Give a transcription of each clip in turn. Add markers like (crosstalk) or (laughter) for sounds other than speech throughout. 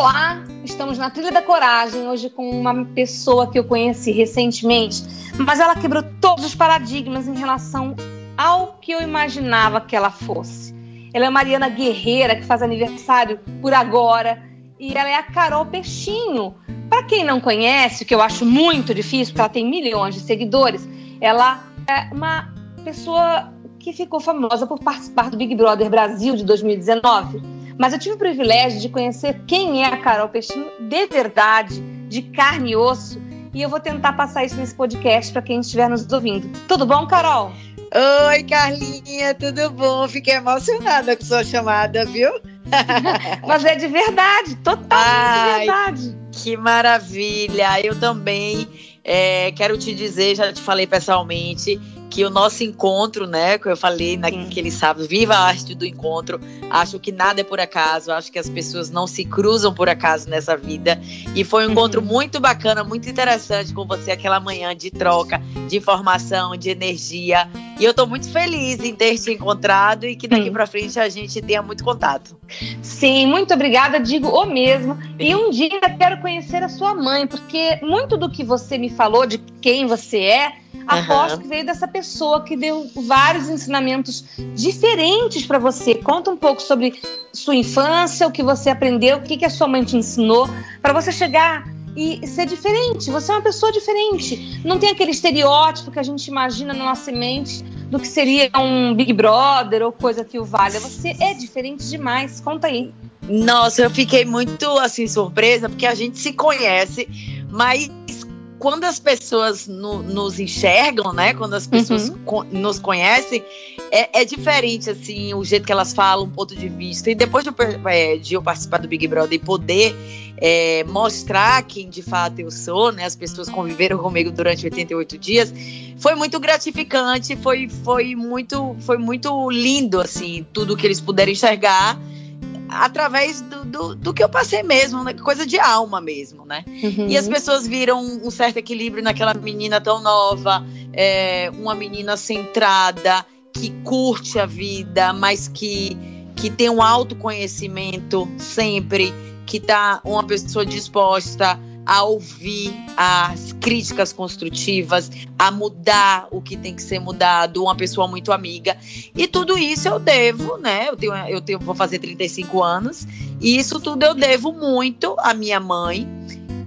Olá, estamos na Trilha da Coragem, hoje com uma pessoa que eu conheci recentemente, mas ela quebrou todos os paradigmas em relação ao que eu imaginava que ela fosse. Ela é Mariana Guerreira, que faz aniversário por agora, e ela é a Carol Peixinho. Para quem não conhece, o que eu acho muito difícil, porque ela tem milhões de seguidores, ela é uma pessoa que ficou famosa por participar do Big Brother Brasil de 2019 mas eu tive o privilégio de conhecer quem é a Carol Peixinho de verdade, de carne e osso, e eu vou tentar passar isso nesse podcast para quem estiver nos ouvindo. Tudo bom, Carol? Oi, Carlinha, tudo bom? Fiquei emocionada com sua chamada, viu? (laughs) Mas é de verdade, totalmente Ai, de verdade. Que maravilha! Eu também é, quero te dizer, já te falei pessoalmente, que o nosso encontro, né, que eu falei naquele sábado, viva a arte do encontro. Acho que nada é por acaso, acho que as pessoas não se cruzam por acaso nessa vida. E foi um encontro uhum. muito bacana, muito interessante com você aquela manhã de troca, de informação, de energia. E eu estou muito feliz em ter te encontrado e que daqui para frente a gente tenha muito contato. Sim, muito obrigada, digo o mesmo. E um dia quero conhecer a sua mãe, porque muito do que você me falou de quem você é, aposto uhum. que veio dessa pessoa que deu vários ensinamentos diferentes para você. Conta um pouco sobre sua infância, o que você aprendeu, o que, que a sua mãe te ensinou, para você chegar e ser diferente. Você é uma pessoa diferente. Não tem aquele estereótipo que a gente imagina na nossa mente do que seria um Big Brother ou coisa que o valha. Você é diferente demais. Conta aí. Nossa, eu fiquei muito assim surpresa porque a gente se conhece, mas quando as pessoas no, nos enxergam, né? Quando as pessoas uhum. nos conhecem, é, é, diferente, assim, o jeito que elas falam, o ponto de vista. E depois de, é, de eu participar do Big Brother e poder é, mostrar quem de fato eu sou, né? As pessoas conviveram comigo durante 88 dias. Foi muito gratificante, foi, foi, muito, foi muito lindo, assim, tudo que eles puderam enxergar através do, do, do, que eu passei mesmo, né? coisa de alma mesmo, né? Uhum. E as pessoas viram um certo equilíbrio naquela menina tão nova, é, uma menina centrada, que curte a vida, mas que, que tem um autoconhecimento sempre, que tá uma pessoa disposta a ouvir as críticas construtivas, a mudar o que tem que ser mudado, uma pessoa muito amiga. E tudo isso eu devo, né? Eu tenho, eu tenho, vou fazer 35 anos, e isso tudo eu devo muito à minha mãe,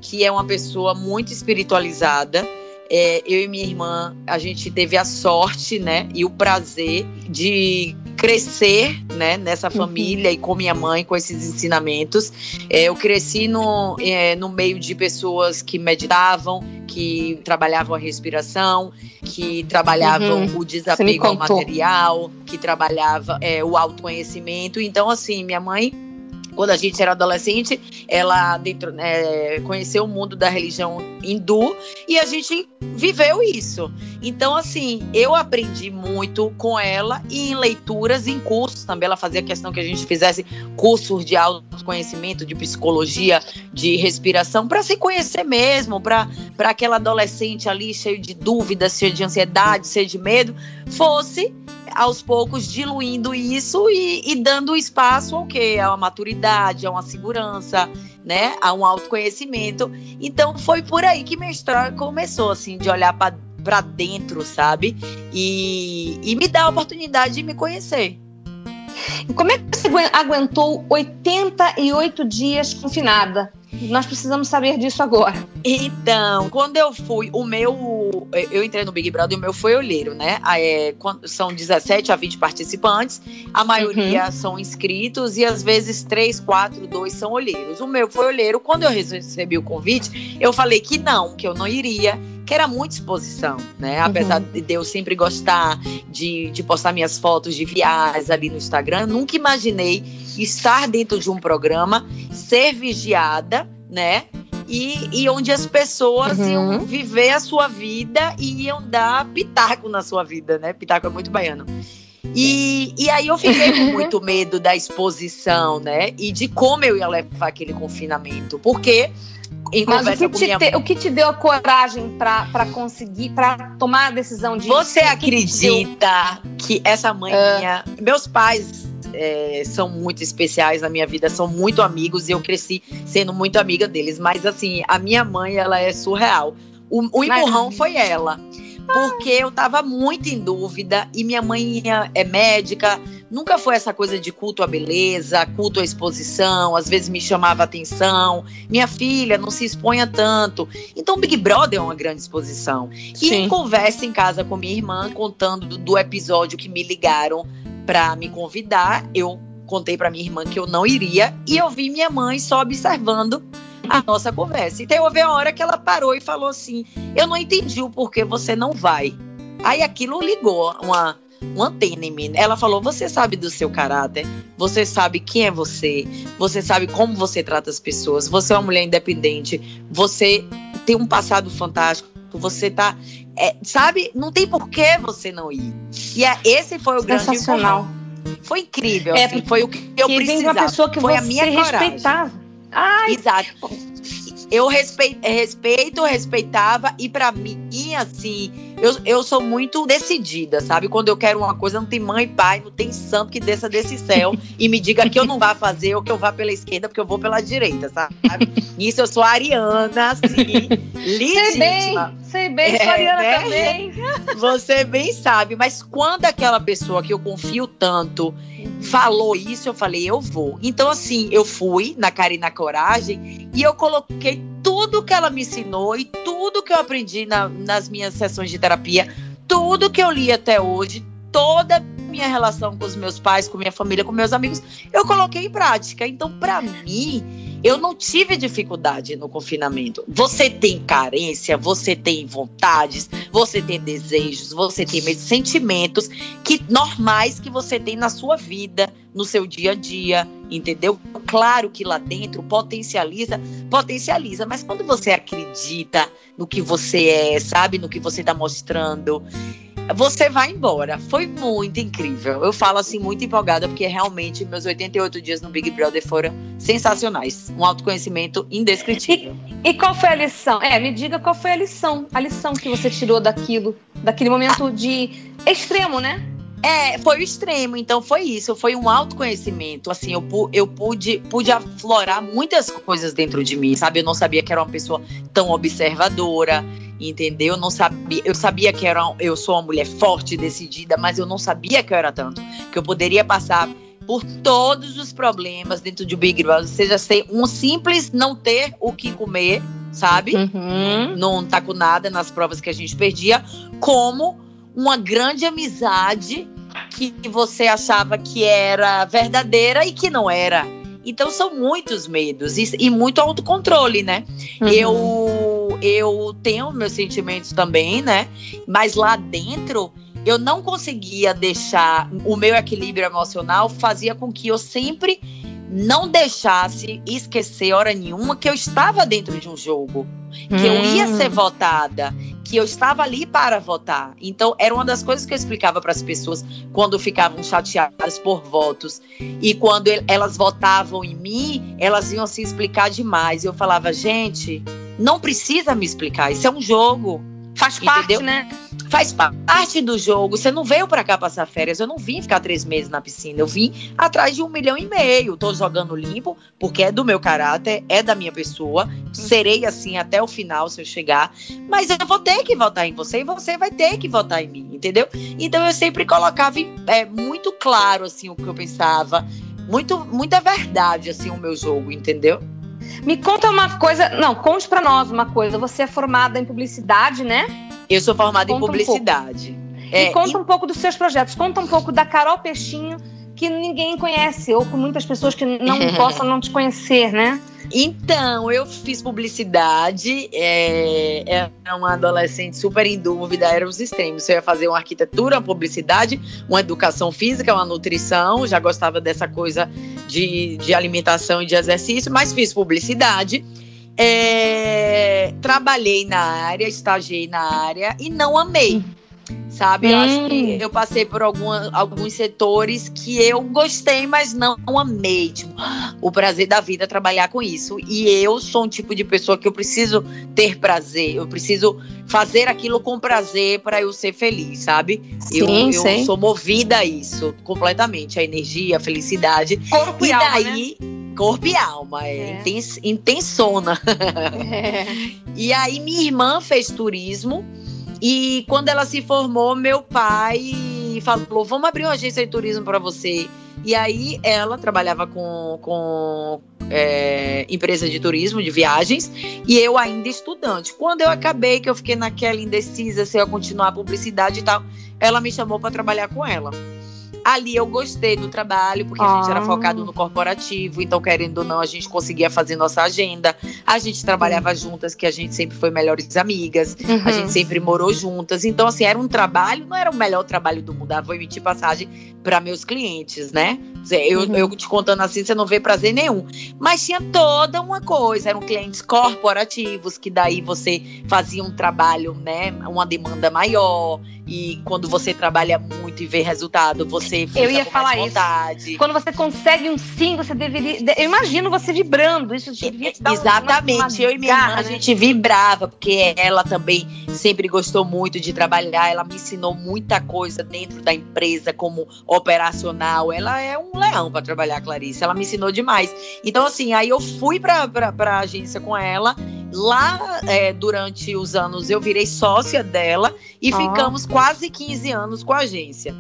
que é uma pessoa muito espiritualizada é, eu e minha irmã, a gente teve a sorte, né, e o prazer de crescer, né, nessa uhum. família uhum. e com minha mãe, com esses ensinamentos. É, eu cresci no, é, no meio de pessoas que meditavam, que trabalhavam a respiração, que trabalhavam uhum. o desapego ao material, que trabalhava é, o autoconhecimento. Então, assim, minha mãe quando a gente era adolescente, ela dentro, é, conheceu o mundo da religião hindu e a gente viveu isso. Então, assim, eu aprendi muito com ela e em leituras, em cursos também. Ela fazia questão que a gente fizesse cursos de autoconhecimento, de psicologia, de respiração, para se conhecer mesmo, para aquela adolescente ali cheio de dúvidas, cheio de ansiedade, cheio de medo, fosse aos poucos diluindo isso e, e dando espaço ao quê? A uma maturidade, a uma segurança, né? A um autoconhecimento. Então foi por aí que minha história começou, assim, de olhar para dentro, sabe? E, e me dar a oportunidade de me conhecer. Como é que você aguentou 88 dias confinada? Nós precisamos saber disso agora. Então, quando eu fui, o meu. Eu entrei no Big Brother e o meu foi olheiro, né? É, são 17 a 20 participantes, a maioria uhum. são inscritos e às vezes 3, 4, 2 são olheiros. O meu foi olheiro. Quando eu recebi o convite, eu falei que não, que eu não iria que era muita exposição, né? Apesar uhum. de eu sempre gostar de, de postar minhas fotos de viagens ali no Instagram, nunca imaginei estar dentro de um programa, ser vigiada, né? E, e, onde as pessoas uhum. iam viver a sua vida e iam dar pitaco na sua vida, né? Pitaco é muito baiano. E, e aí eu fiquei com (laughs) muito medo da exposição, né? E de como eu ia levar aquele confinamento. Porque Mas o que, minha... te, o que te deu a coragem para conseguir, para tomar a decisão de. Você acredita que, que essa mãe uh... minha. Meus pais é, são muito especiais na minha vida, são muito amigos e eu cresci sendo muito amiga deles. Mas assim, a minha mãe, ela é surreal. O, o empurrão Mas... foi ela porque eu tava muito em dúvida e minha mãe é médica, nunca foi essa coisa de culto à beleza, culto à exposição, às vezes me chamava atenção. Minha filha não se exponha tanto. Então Big Brother é uma grande exposição. E Sim. conversa em casa com minha irmã, contando do, do episódio que me ligaram para me convidar, eu contei para minha irmã que eu não iria e eu vi minha mãe só observando a nossa conversa. Então houve a hora que ela parou e falou assim: Eu não entendi o porquê você não vai. Aí aquilo ligou uma, uma antena em mim. Ela falou: Você sabe do seu caráter, você sabe quem é você, você sabe como você trata as pessoas, você é uma mulher independente, você tem um passado fantástico, você tá. É, sabe, não tem porquê você não ir. E é, esse foi o grande Sensacional. Foi incrível, é, assim, foi o que eu que precisava. Uma pessoa que foi você a minha respeitava. Ai. Exato. Eu respeito, respeito respeitava, e para mim, assim, eu, eu sou muito decidida, sabe? Quando eu quero uma coisa, não tem mãe, pai, não tem santo que desça desse céu e me diga que eu não vá fazer ou que eu vá pela esquerda, porque eu vou pela direita, sabe? Nisso eu sou ariana, assim, legítima. Sei bem, sei bem, sou é, ariana né? também. Você bem sabe, mas quando aquela pessoa que eu confio tanto falou isso, eu falei, eu vou. Então, assim, eu fui na cara e na coragem e eu coloquei tudo que ela me ensinou e tudo que eu aprendi na, nas minhas sessões de terapia, tudo que eu li até hoje, toda minha relação com os meus pais, com minha família, com meus amigos, eu coloquei em prática. Então, para mim, eu não tive dificuldade no confinamento. Você tem carência, você tem vontades, você tem desejos, você tem sentimentos que normais que você tem na sua vida, no seu dia a dia, entendeu? Claro que lá dentro potencializa, potencializa, mas quando você acredita no que você é, sabe, no que você está mostrando, você vai embora. Foi muito incrível. Eu falo assim, muito empolgada, porque realmente meus 88 dias no Big Brother foram sensacionais. Um autoconhecimento indescritível. E, e, qual foi a lição? É, me diga qual foi a lição. A lição que você tirou daquilo, daquele momento de extremo, né? É, foi o extremo, então foi isso, foi um autoconhecimento. Assim, eu, eu pude, pude aflorar muitas coisas dentro de mim, sabe? Eu não sabia que era uma pessoa tão observadora, entendeu? Eu não sabia, eu sabia que era, eu sou uma mulher forte, decidida, mas eu não sabia que eu era tanto, que eu poderia passar por todos os problemas dentro de Big Brother, seja ser um simples não ter o que comer, sabe? Uhum. Não tá com nada nas provas que a gente perdia, como uma grande amizade que você achava que era verdadeira e que não era. Então são muitos medos e, e muito autocontrole, né? Uhum. Eu eu tenho meus sentimentos também, né? Mas lá dentro eu não conseguia deixar o meu equilíbrio emocional fazia com que eu sempre não deixasse esquecer hora nenhuma que eu estava dentro de um jogo, que hum. eu ia ser hum. votada, que eu estava ali para votar. Então, era uma das coisas que eu explicava para as pessoas quando ficavam chateadas por votos. E quando elas votavam em mim, elas iam se explicar demais. Eu falava, gente, não precisa me explicar, isso é um jogo. Faz parte, né? Faz parte do jogo. Você não veio para cá passar férias. Eu não vim ficar três meses na piscina. Eu vim atrás de um milhão e meio. Tô jogando limpo, porque é do meu caráter, é da minha pessoa. Serei assim até o final se eu chegar. Mas eu vou ter que votar em você e você vai ter que votar em mim, entendeu? Então eu sempre colocava é, muito claro assim o que eu pensava. Muito, muita verdade, assim, o meu jogo, entendeu? Me conta uma coisa. Não, conte para nós uma coisa. Você é formada em publicidade, né? Eu sou formada conta em publicidade. Um é, e conta e... um pouco dos seus projetos. Conta um pouco da Carol Peixinho, que ninguém conhece, ou com muitas pessoas que não (laughs) possam não te conhecer, né? Então, eu fiz publicidade, é, era uma adolescente super em dúvida, eram os extremos. Eu ia fazer uma arquitetura, uma publicidade, uma educação física, uma nutrição, já gostava dessa coisa de, de alimentação e de exercício, mas fiz publicidade. É, trabalhei na área, estagiei na área e não amei sabe? Hum. Eu acho que eu passei por alguma, alguns setores que eu gostei, mas não amei. Tipo, o prazer da vida é trabalhar com isso. E eu sou um tipo de pessoa que eu preciso ter prazer, eu preciso fazer aquilo com prazer para eu ser feliz, sabe? Sim, eu, eu sou movida a isso completamente, a energia, a felicidade. Corpo e, e daí. Alma, né? Corpo e alma, é, é. Intens, intensona. É. (laughs) E aí, minha irmã fez turismo e quando ela se formou, meu pai falou: vamos abrir uma agência de turismo para você. E aí ela trabalhava com, com é, empresa de turismo, de viagens, e eu ainda estudante. Quando eu acabei, que eu fiquei naquela indecisa se eu ia continuar a publicidade e tal, ela me chamou para trabalhar com ela. Ali eu gostei do trabalho, porque a gente era focado ah. no corporativo, então, querendo ou não, a gente conseguia fazer nossa agenda. A gente trabalhava juntas, que a gente sempre foi melhores amigas, uhum. a gente sempre morou juntas. Então, assim, era um trabalho, não era o melhor trabalho do mundo. Ah, vou emitir passagem para meus clientes, né? Eu, uhum. eu te contando assim, você não vê prazer nenhum. Mas tinha toda uma coisa, eram clientes corporativos, que daí você fazia um trabalho, né? Uma demanda maior. E quando você trabalha muito e vê resultado, você fica Eu ia falar vontade. Isso. Quando você consegue um sim, você deveria. Eu imagino você vibrando. Isso devia te dar Exatamente. Uma, uma eu e minha garra, irmã, né? a gente vibrava, porque ela também sempre gostou muito de trabalhar. Ela me ensinou muita coisa dentro da empresa, como operacional. Ela é um leão para trabalhar, Clarice. Ela me ensinou demais. Então, assim, aí eu fui para a agência com ela. Lá, é, durante os anos, eu virei sócia dela e ah. ficamos quase 15 anos com a agência.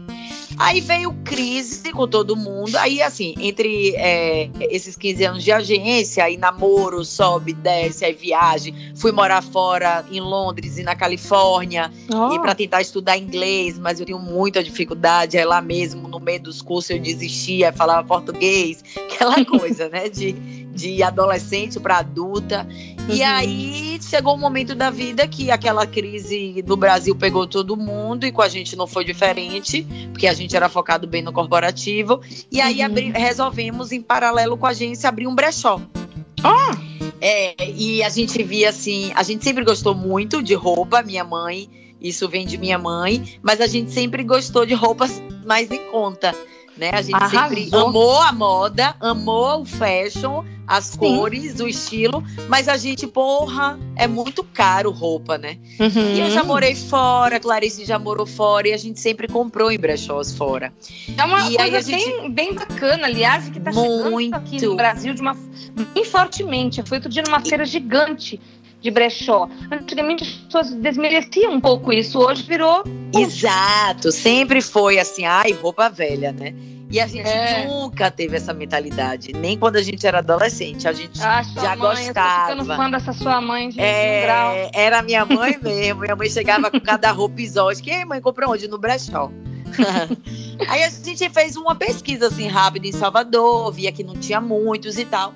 Aí veio crise com todo mundo. Aí, assim, entre é, esses 15 anos de agência, aí namoro, sobe, desce, aí viagem. Fui morar fora em Londres e na Califórnia. Oh. E para tentar estudar inglês, mas eu tinha muita dificuldade. Aí lá mesmo, no meio dos cursos, eu desistia, falava português. (laughs) Aquela coisa, né? De, de adolescente para adulta. Uhum. E aí chegou um momento da vida que aquela crise do Brasil pegou todo mundo e com a gente não foi diferente, porque a gente era focado bem no corporativo. E aí uhum. abri, resolvemos, em paralelo com a agência, abrir um brechó. Ah! É, e a gente via assim, a gente sempre gostou muito de roupa, minha mãe, isso vem de minha mãe, mas a gente sempre gostou de roupas mais em conta né? A gente Arrasou. sempre amou a moda, amou o fashion, as Sim. cores, o estilo, mas a gente, porra, é muito caro roupa, né? Uhum. E eu já morei fora, Clarice já morou fora e a gente sempre comprou em brechós fora. É uma e coisa gente... bem, bem bacana, aliás, que tá muito. chegando aqui no Brasil de uma bem fortemente. Fui outro dia numa feira gigante de brechó. Antigamente as pessoas desmereciam um pouco isso, hoje virou. Exato, sempre foi assim, ai, roupa velha, né? E a gente é. nunca teve essa mentalidade, nem quando a gente era adolescente. A gente ah, já mãe, gostava. Eu tô ficando fã dessa sua mãe de é. Era minha mãe (laughs) mesmo. minha mãe chegava com cada roupa exótica. E aí, mãe, comprou onde? No brechó. (laughs) aí a gente fez uma pesquisa assim rápida em Salvador, via que não tinha muitos e tal.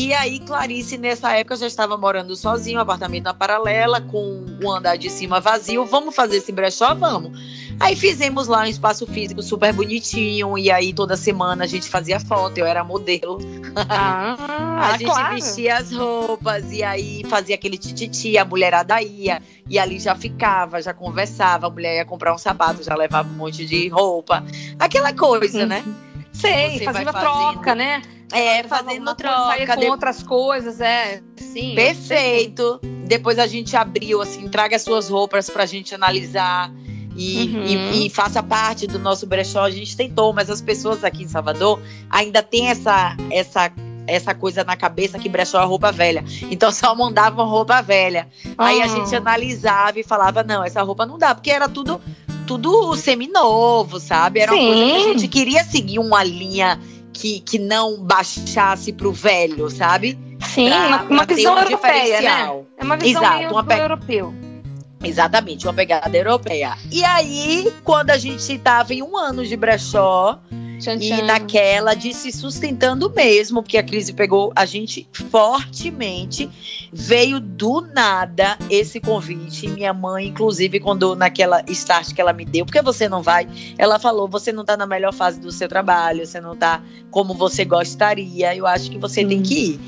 E aí, Clarice, nessa época, já estava morando sozinho, apartamento na paralela, com o andar de cima vazio. Vamos fazer esse brechó? Vamos. Aí fizemos lá um espaço físico super bonitinho. E aí, toda semana a gente fazia foto, eu era modelo. Ah, (laughs) a gente claro. vestia as roupas, e aí fazia aquele tititi, a mulherada ia. E ali já ficava, já conversava. A mulher ia comprar um sapato, já levava um monte de roupa. Aquela coisa, né? Sei, fazendo troca, né? É, fazendo troca. com de... outras coisas, é. Sim. Perfeito. Depois a gente abriu, assim, traga as suas roupas pra gente analisar. E, uhum. e, e, faça parte do nosso brechó. A gente tentou, mas as pessoas aqui em Salvador ainda tem essa, essa, essa coisa na cabeça que brechó é roupa velha. Então (laughs) só mandavam roupa velha. Aí a ah. gente analisava e falava: não, essa roupa não dá, porque era tudo tudo seminovo, sabe? Era Sim. uma coisa que a gente queria seguir uma linha que, que não baixasse pro velho, sabe? Sim, pra, uma, uma visão um europeia, né? É uma visão Exato, uma pe... europeu. Exatamente, uma pegada europeia. E aí, quando a gente estava em um ano de brechó, Tchan, tchan. E naquela de se sustentando mesmo, porque a crise pegou a gente fortemente. Veio do nada esse convite. Minha mãe, inclusive, quando naquela start que ela me deu, porque você não vai? Ela falou: você não tá na melhor fase do seu trabalho, você não tá como você gostaria. Eu acho que você tem que ir.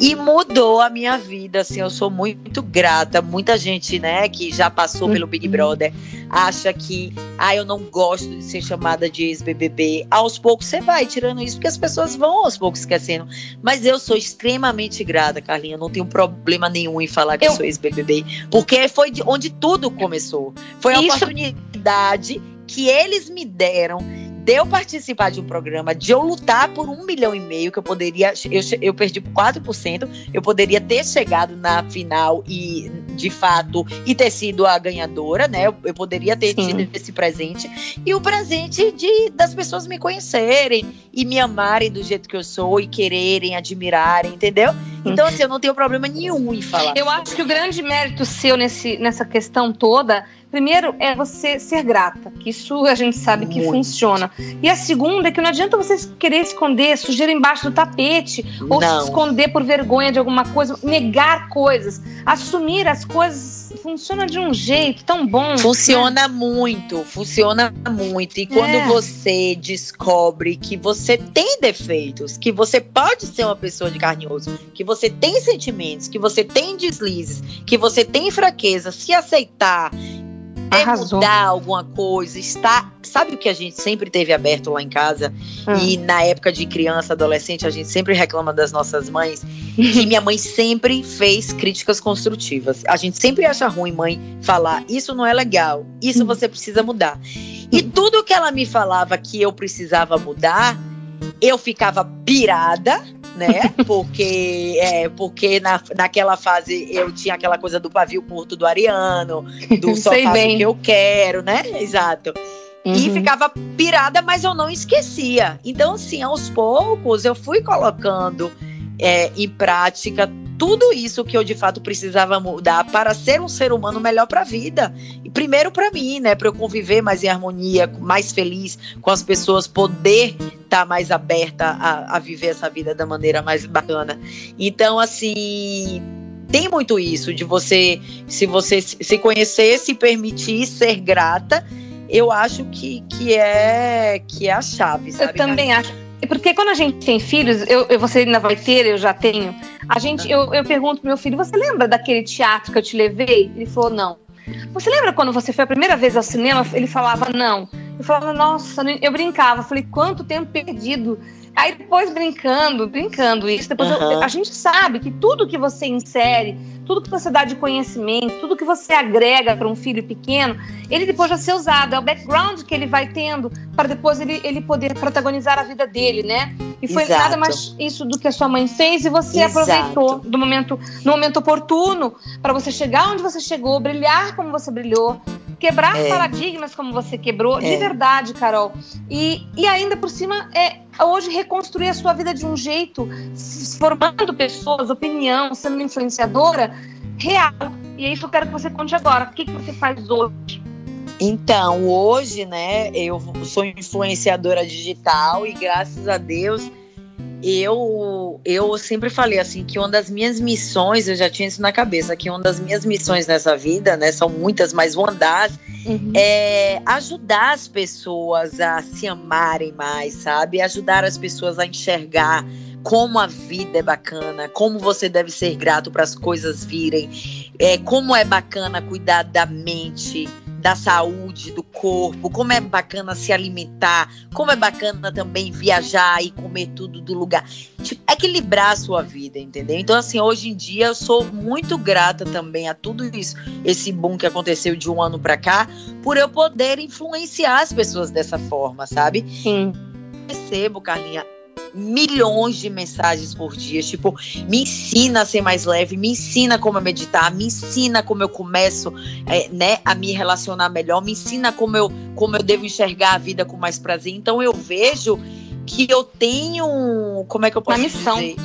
E mudou a minha vida, assim, eu sou muito grata. Muita gente, né, que já passou pelo Big uhum. Brother, acha que, ah, eu não gosto de ser chamada de ex-BBB. Aos poucos você vai tirando isso, porque as pessoas vão aos poucos esquecendo. Mas eu sou extremamente grata, Carlinha. Eu não tenho problema nenhum em falar que eu, sou ex-BBB, porque foi de onde tudo começou. Foi a isso... oportunidade que eles me deram de eu participar de um programa, de eu lutar por um milhão e meio, que eu poderia. Eu, eu perdi por 4%, eu poderia ter chegado na final e, de fato, e ter sido a ganhadora, né? Eu, eu poderia ter Sim. tido esse presente. E o presente de das pessoas me conhecerem e me amarem do jeito que eu sou e quererem, admirarem, entendeu? Então, assim, eu não tenho problema nenhum em falar. Eu acho que o grande mérito seu nesse, nessa questão toda Primeiro é você ser grata, que isso a gente sabe que Muito. funciona. E a segunda é que não adianta você querer esconder sujeira embaixo do tapete, ou não. se esconder por vergonha de alguma coisa, negar coisas. Assumir as coisas funciona de um jeito tão bom. Né? Funciona né? muito, funciona muito. E quando é. você descobre que você tem defeitos, que você pode ser uma pessoa de carne e osso, que você tem sentimentos, que você tem deslizes, que você tem fraqueza, se aceitar é mudar alguma coisa, está. Sabe o que a gente sempre teve aberto lá em casa? Hum. E na época de criança, adolescente, a gente sempre reclama das nossas mães. que minha mãe sempre fez críticas construtivas. A gente sempre acha ruim, mãe, falar isso não é legal, isso você precisa mudar. E tudo que ela me falava que eu precisava mudar, eu ficava pirada né? Porque, é, porque na, naquela fase eu tinha aquela coisa do pavio curto do Ariano, do (laughs) só faço o que eu quero, né? Exato. Uhum. E ficava pirada, mas eu não esquecia. Então, assim, aos poucos eu fui colocando é, em prática tudo isso que eu de fato precisava mudar para ser um ser humano melhor para a vida. E primeiro para mim, né, para eu conviver mais em harmonia, mais feliz com as pessoas, poder estar tá mais aberta a, a viver essa vida da maneira mais bacana. Então, assim, tem muito isso de você, se você se conhecer, se permitir ser grata, eu acho que, que é que é a chave, sabe? Eu também acho porque quando a gente tem filhos, eu, eu, você ainda vai ter, eu já tenho. A gente, eu, eu pergunto pro meu filho: você lembra daquele teatro que eu te levei? Ele falou: não. Você lembra quando você foi a primeira vez ao cinema? Ele falava: não. Eu falava: nossa, eu brincava. Eu falei: quanto tempo perdido. Aí depois brincando, brincando isso, depois uhum. eu, a gente sabe que tudo que você insere, tudo que você dá de conhecimento, tudo que você agrega para um filho pequeno, ele depois vai ser usado. É o background que ele vai tendo para depois ele, ele poder protagonizar a vida dele, né? E foi Exato. nada mais isso do que a sua mãe fez e você Exato. aproveitou do momento, no momento oportuno para você chegar onde você chegou, brilhar como você brilhou, quebrar é. paradigmas como você quebrou, é. de verdade, Carol. E, e ainda por cima, é hoje reconstruir a sua vida de um jeito, formando pessoas, opinião, sendo influenciadora real. E é isso que eu quero que você conte agora. O que, que você faz hoje? Então, hoje, né, eu sou influenciadora digital e graças a Deus eu eu sempre falei assim que uma das minhas missões, eu já tinha isso na cabeça, que uma das minhas missões nessa vida, né, são muitas, mas uma das uhum. é ajudar as pessoas a se amarem mais, sabe? Ajudar as pessoas a enxergar como a vida é bacana, como você deve ser grato para as coisas virem, é, como é bacana cuidar da mente, da saúde, do corpo, como é bacana se alimentar, como é bacana também viajar e comer tudo do lugar. Tipo, equilibrar a sua vida, entendeu? Então, assim, hoje em dia eu sou muito grata também a tudo isso, esse boom que aconteceu de um ano para cá, por eu poder influenciar as pessoas dessa forma, sabe? Sim. Recebo, Carlinha, milhões de mensagens por dia, tipo, me ensina a ser mais leve, me ensina como eu meditar, me ensina como eu começo, é, né, a me relacionar melhor, me ensina como eu, como eu devo enxergar a vida com mais prazer. Então eu vejo que eu tenho, como é que eu posso Uma missão. dizer?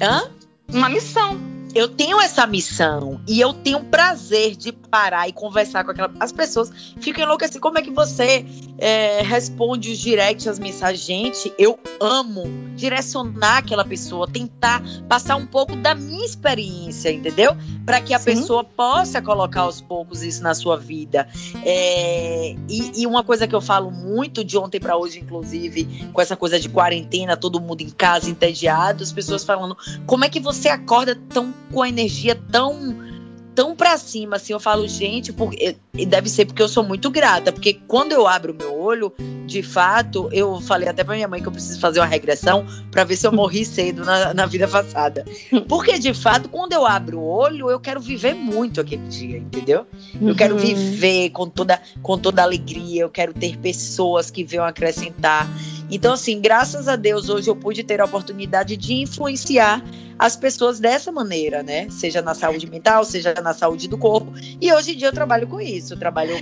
Hã? Uma missão. Eu tenho essa missão e eu tenho prazer de parar e conversar com aquela. As pessoas ficam enlouquecidas. Como é que você é, responde os directs, as mensagens? Gente, eu amo direcionar aquela pessoa, tentar passar um pouco da minha experiência, entendeu? Para que a Sim. pessoa possa colocar aos poucos isso na sua vida. É, e, e, uma coisa que eu falo muito de ontem para hoje, inclusive, com essa coisa de quarentena, todo mundo em casa, entediado, as pessoas falando: como é que você acorda tão com a energia tão tão para cima, assim, eu falo, gente, porque, e deve ser porque eu sou muito grata, porque quando eu abro o meu olho, de fato, eu falei até pra minha mãe que eu preciso fazer uma regressão para ver se eu morri (laughs) cedo na, na vida passada. Porque, de fato, quando eu abro o olho, eu quero viver muito aquele dia, entendeu? Eu quero uhum. viver com toda, com toda alegria, eu quero ter pessoas que venham acrescentar. Então, assim, graças a Deus, hoje eu pude ter a oportunidade de influenciar as pessoas dessa maneira, né? Seja na saúde mental, seja na saúde do corpo. E hoje em dia eu trabalho com isso. Eu trabalho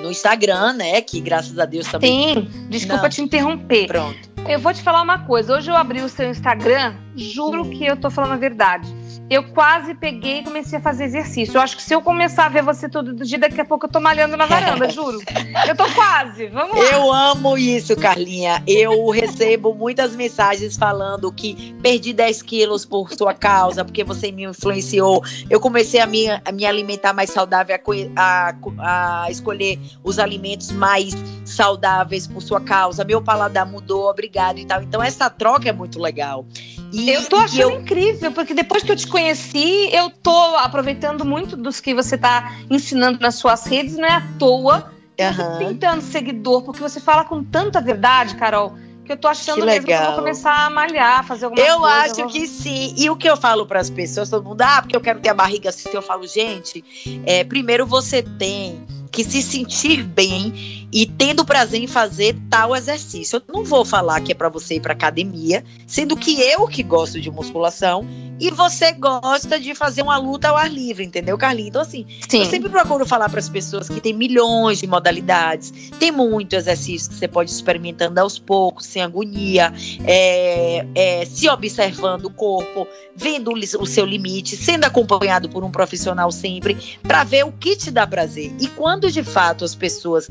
no Instagram, né? Que graças a Deus também. Sim, desculpa Não. te interromper. Pronto. Eu vou te falar uma coisa. Hoje eu abri o seu Instagram, juro que eu tô falando a verdade eu quase peguei e comecei a fazer exercício. Eu acho que se eu começar a ver você todo dia, daqui a pouco eu tô malhando na varanda, (laughs) juro. Eu tô quase. Vamos lá. Eu amo isso, Carlinha. Eu recebo muitas mensagens falando que perdi 10 quilos por sua causa, porque você me influenciou. Eu comecei a me, a me alimentar mais saudável, a, a, a escolher os alimentos mais saudáveis por sua causa. Meu paladar mudou, obrigado e tal. Então, essa troca é muito legal. E, eu tô achando eu... incrível, porque depois que eu te conheci, eu tô aproveitando muito dos que você tá ensinando nas suas redes, não é à toa. Uhum. Tem tanto seguidor, porque você fala com tanta verdade, Carol que eu tô achando que mesmo que eu vou começar a malhar, fazer alguma eu coisa. Acho eu acho que sim. E o que eu falo para as pessoas, todo mundo, ah, porque eu quero ter a barriga assim, eu falo, gente, é, primeiro você tem que se sentir bem e tendo prazer em fazer tal exercício. Eu não vou falar que é para você ir para academia, sendo que eu que gosto de musculação e você gosta de fazer uma luta ao ar livre, entendeu, Carlinhos? Então, assim, Sim. eu sempre procuro falar para as pessoas que tem milhões de modalidades, tem muito exercício que você pode ir experimentando aos poucos, sem agonia, é, é, se observando o corpo, vendo o seu limite, sendo acompanhado por um profissional sempre, para ver o que te dá prazer. E quando de fato as pessoas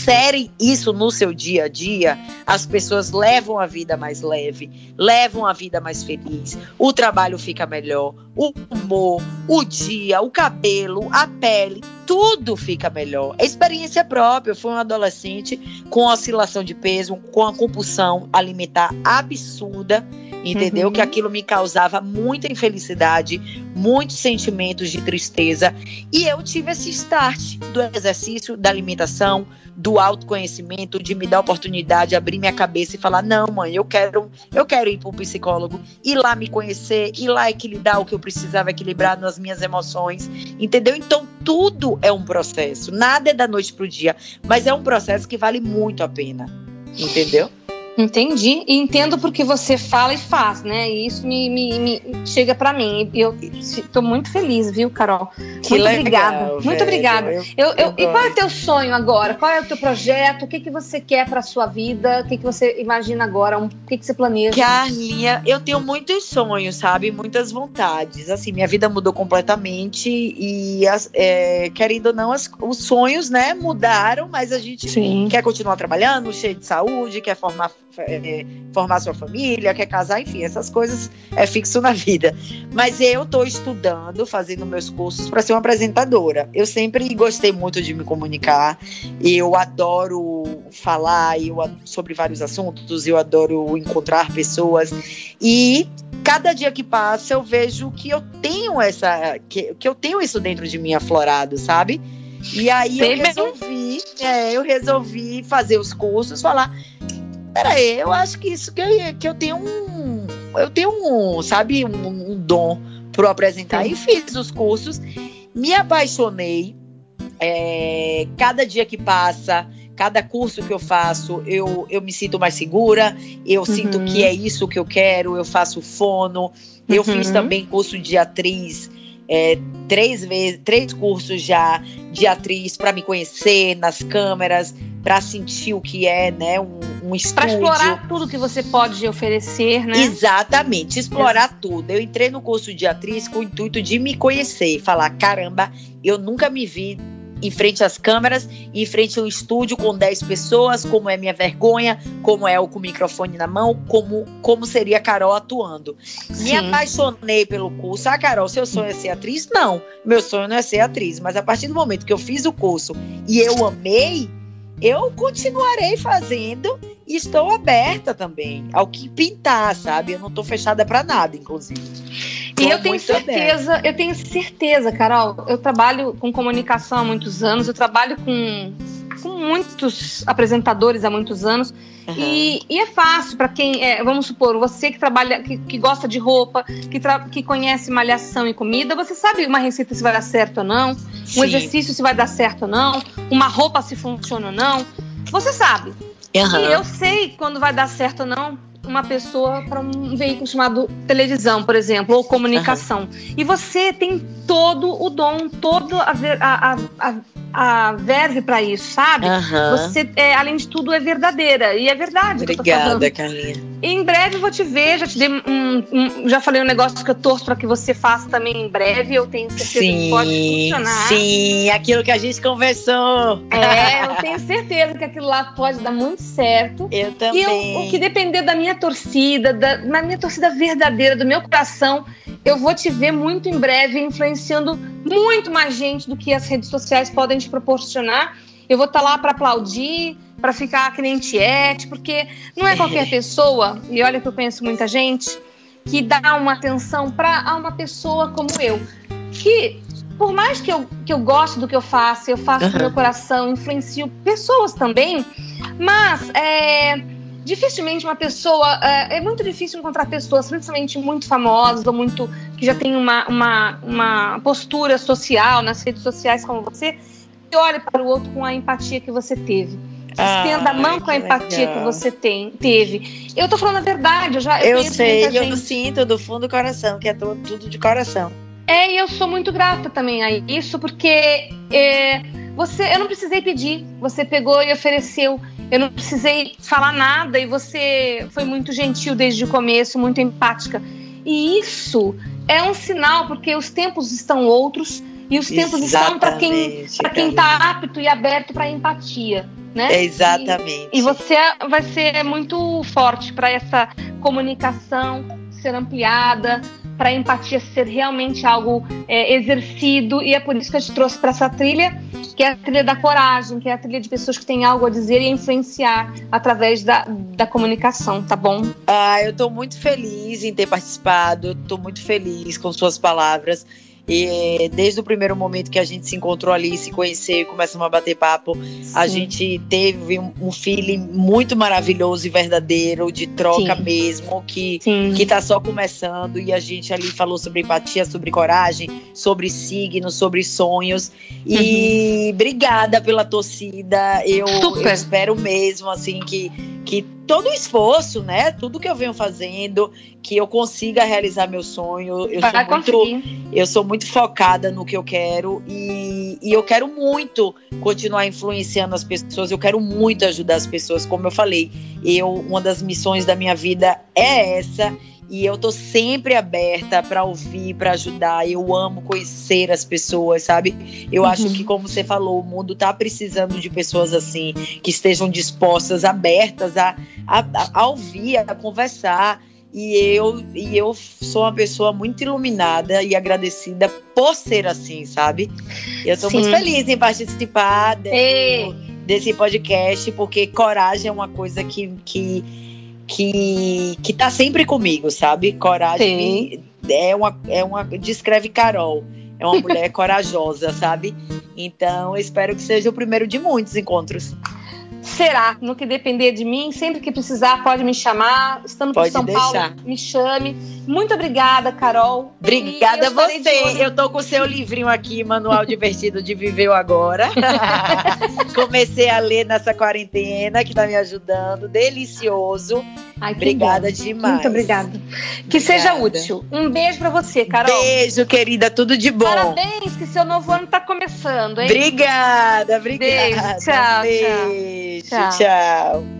inserem isso no seu dia a dia, as pessoas levam a vida mais leve, levam a vida mais feliz, o trabalho fica melhor, o humor, o dia, o cabelo, a pele, tudo fica melhor. A experiência própria. Eu fui um adolescente com oscilação de peso, com a compulsão alimentar absurda entendeu? Uhum. Que aquilo me causava muita infelicidade, muitos sentimentos de tristeza. E eu tive esse start do exercício, da alimentação, do autoconhecimento, de me dar a oportunidade, abrir minha cabeça e falar: não, mãe, eu quero, eu quero ir para um psicólogo, ir lá me conhecer, ir lá equilibrar o que eu precisava equilibrar nas minhas emoções, entendeu? Então tudo é um processo, nada é da noite para o dia, mas é um processo que vale muito a pena, entendeu? Entendi. E entendo porque você fala e faz, né? E isso me, me, me chega para mim. E eu estou muito feliz, viu, Carol? Que muito legal, obrigada. Velho. Muito obrigada. Eu, eu, eu, e qual é o teu sonho agora? Qual é o teu projeto? O que, que você quer para sua vida? O que, que você imagina agora? O que, que você planeja? Carlinha, eu tenho muitos sonhos, sabe? Muitas vontades. Assim, minha vida mudou completamente e, as, é, querendo ou não, as, os sonhos, né, mudaram, mas a gente Sim. quer continuar trabalhando, cheio de saúde, quer formar é, formar sua família, quer casar, enfim, essas coisas é fixo na vida. Mas eu estou estudando, fazendo meus cursos para ser uma apresentadora. Eu sempre gostei muito de me comunicar, eu adoro falar eu, sobre vários assuntos, eu adoro encontrar pessoas e cada dia que passa eu vejo que eu tenho essa que, que eu tenho isso dentro de mim aflorado, sabe? E aí eu resolvi, é, eu resolvi fazer os cursos, falar, peraí, eu acho que isso que eu, que eu tenho um. Eu tenho um, sabe, um, um dom para apresentar. Sim. E fiz os cursos, me apaixonei. É, cada dia que passa, cada curso que eu faço, eu, eu me sinto mais segura, eu uhum. sinto que é isso que eu quero, eu faço fono, eu uhum. fiz também curso de atriz é, três vezes, três cursos já de atriz para me conhecer nas câmeras, para sentir o que é, né, um, um. Para explorar tudo que você pode oferecer, né? Exatamente, explorar tudo. Eu entrei no curso de atriz com o intuito de me conhecer, falar, caramba, eu nunca me vi em frente às câmeras, em frente a um estúdio com 10 pessoas, como é minha vergonha, como é o com o microfone na mão, como, como seria a Carol atuando. Sim. Me apaixonei pelo curso. Ah, Carol, seu sonho é ser atriz? Não, meu sonho não é ser atriz. Mas a partir do momento que eu fiz o curso e eu amei, eu continuarei fazendo e estou aberta também ao que pintar, sabe? Eu não estou fechada para nada, inclusive. E eu tenho certeza, aberta. eu tenho certeza, Carol. Eu trabalho com comunicação há muitos anos, eu trabalho com, com muitos apresentadores há muitos anos. Uhum. E, e, é fácil para quem, é, vamos supor, você que trabalha, que, que gosta de roupa, que, que conhece malhação e comida, você sabe uma receita se vai dar certo ou não, Sim. um exercício se vai dar certo ou não, uma roupa se funciona ou não. Você sabe. Uhum. E eu sei quando vai dar certo ou não uma pessoa para um veículo chamado televisão, por exemplo, ou comunicação. Uhum. E você tem todo o dom, todo a, a, a, a verve para isso, sabe? Uhum. Você, é, além de tudo, é verdadeira. E é verdade. Obrigada, Carlinha. Em breve vou te ver, já te dei um, um já falei um negócio que eu torço para que você faça também em breve. Eu tenho certeza sim, que pode funcionar. Sim, aquilo que a gente conversou. É, eu tenho certeza que aquilo lá pode dar muito certo. Eu também. E eu, o que depender da minha torcida, da, da minha torcida verdadeira, do meu coração, eu vou te ver muito em breve influenciando muito mais gente do que as redes sociais podem te proporcionar. Eu vou estar tá lá para aplaudir, para ficar que nem tiete, porque não é qualquer (laughs) pessoa, e olha que eu conheço muita gente, que dá uma atenção para uma pessoa como eu. Que, por mais que eu, que eu goste do que eu faço, eu faço uhum. com meu coração, influencio pessoas também, mas é, dificilmente uma pessoa. É, é, muito difícil encontrar pessoas, principalmente muito famosas ou muito. que já tem uma, uma, uma postura social nas redes sociais como você, que olhe para o outro com a empatia que você teve. Estenda a mão com a empatia legal. que você tem, teve. Eu tô falando a verdade, eu já. Eu, eu sei, eu gente... sinto do fundo do coração, que é tudo de coração. É, e eu sou muito grata também a isso, porque é, você, eu não precisei pedir, você pegou e ofereceu. Eu não precisei falar nada e você foi muito gentil desde o começo, muito empática. E isso é um sinal, porque os tempos estão outros e os tempos Exatamente, estão para quem para quem está apto e aberto para empatia, né? Exatamente. E, e você vai ser muito forte para essa comunicação ser ampliada, para a empatia ser realmente algo é, exercido e é por isso que eu te trouxe para essa trilha, que é a trilha da coragem, que é a trilha de pessoas que têm algo a dizer e a influenciar através da, da comunicação, tá bom? Ah, eu estou muito feliz em ter participado, estou muito feliz com suas palavras. E desde o primeiro momento que a gente se encontrou ali, se conheceu e começamos a bater papo, Sim. a gente teve um, um, feeling muito maravilhoso e verdadeiro, de troca Sim. mesmo, que, Sim. que tá só começando. E a gente ali falou sobre empatia, sobre coragem, sobre signos, sobre sonhos. E uhum. obrigada pela torcida. Eu, eu espero mesmo, assim, que, que todo o esforço, né? Tudo que eu venho fazendo, que eu consiga realizar meu sonho. Eu sou muito, eu sou muito focada no que eu quero e, e eu quero muito continuar influenciando as pessoas. Eu quero muito ajudar as pessoas, como eu falei. Eu, uma das missões da minha vida é essa e eu tô sempre aberta para ouvir, para ajudar. Eu amo conhecer as pessoas, sabe? Eu uhum. acho que, como você falou, o mundo tá precisando de pessoas assim, que estejam dispostas, abertas a, a, a ouvir, a conversar. E eu, e eu sou uma pessoa muito iluminada e agradecida por ser assim, sabe? Eu tô Sim. muito feliz em participar desse, desse podcast, porque coragem é uma coisa que, que que, que tá sempre comigo, sabe? Coragem é uma, é uma. Descreve Carol. É uma mulher (laughs) corajosa, sabe? Então, eu espero que seja o primeiro de muitos encontros. Será. No que depender de mim, sempre que precisar, pode me chamar. Estando por São deixar. Paulo, me chame. Muito obrigada, Carol. Obrigada a você. Eu tô com o seu livrinho aqui, Manual Divertido de Viveu Agora. (laughs) Comecei a ler nessa quarentena, que tá me ajudando. Delicioso. Ai, obrigada demais. Muito obrigada. Que obrigada. seja útil. Um beijo para você, Carol. Beijo, querida. Tudo de bom. Parabéns, que seu novo ano tá começando, hein? Obrigada, obrigada. Beijo, tchau. Beijo, tchau. tchau.